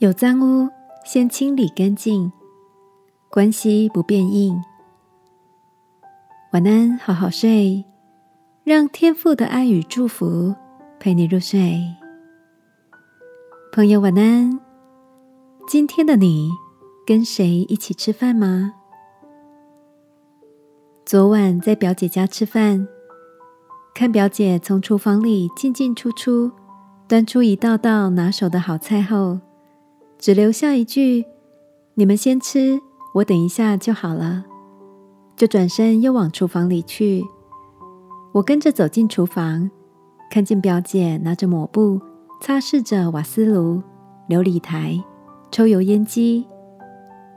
有脏污，先清理干净，关系不变硬。晚安，好好睡，让天父的爱与祝福陪你入睡。朋友，晚安。今天的你跟谁一起吃饭吗？昨晚在表姐家吃饭，看表姐从厨房里进进出出，端出一道道拿手的好菜后，只留下一句：“你们先吃，我等一下就好了。”就转身又往厨房里去。我跟着走进厨房，看见表姐拿着抹布擦拭着瓦斯炉、琉璃台、抽油烟机，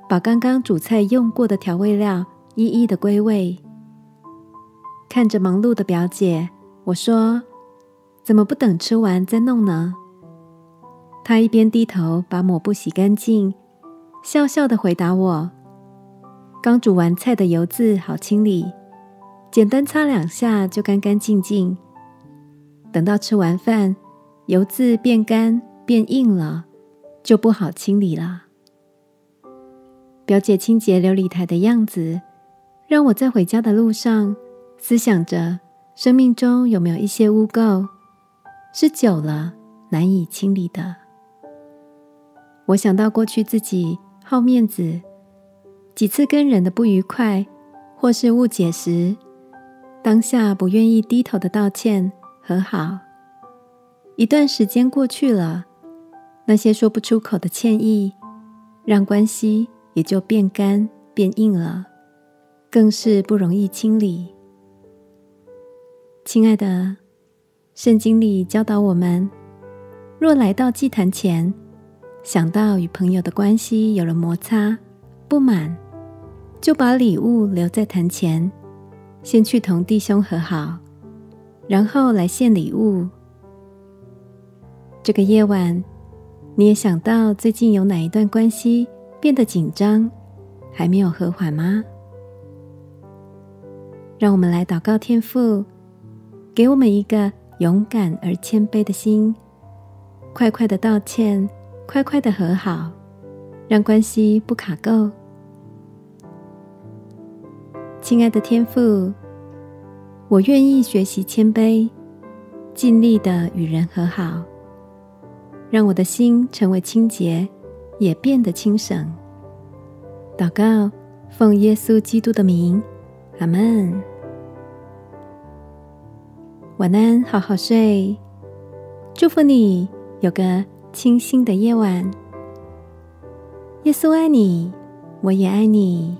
把刚刚煮菜用过的调味料一一的归位。看着忙碌的表姐，我说：“怎么不等吃完再弄呢？”她一边低头把抹布洗干净，笑笑的回答我。刚煮完菜的油渍好清理，简单擦两下就干干净净。等到吃完饭，油渍变干变硬了，就不好清理了。表姐清洁琉璃台的样子，让我在回家的路上思想着：生命中有没有一些污垢，是久了难以清理的？我想到过去自己好面子。几次跟人的不愉快或是误解时，当下不愿意低头的道歉和好，一段时间过去了，那些说不出口的歉意，让关系也就变干变硬了，更是不容易清理。亲爱的，圣经里教导我们，若来到祭坛前，想到与朋友的关系有了摩擦、不满。就把礼物留在坛前，先去同弟兄和好，然后来献礼物。这个夜晚，你也想到最近有哪一段关系变得紧张，还没有和缓吗？让我们来祷告天父，给我们一个勇敢而谦卑的心，快快的道歉，快快的和好，让关系不卡垢。亲爱的天父，我愿意学习谦卑，尽力的与人和好，让我的心成为清洁，也变得轻省。祷告，奉耶稣基督的名，阿门。晚安，好好睡。祝福你有个清新的夜晚。耶稣爱你，我也爱你。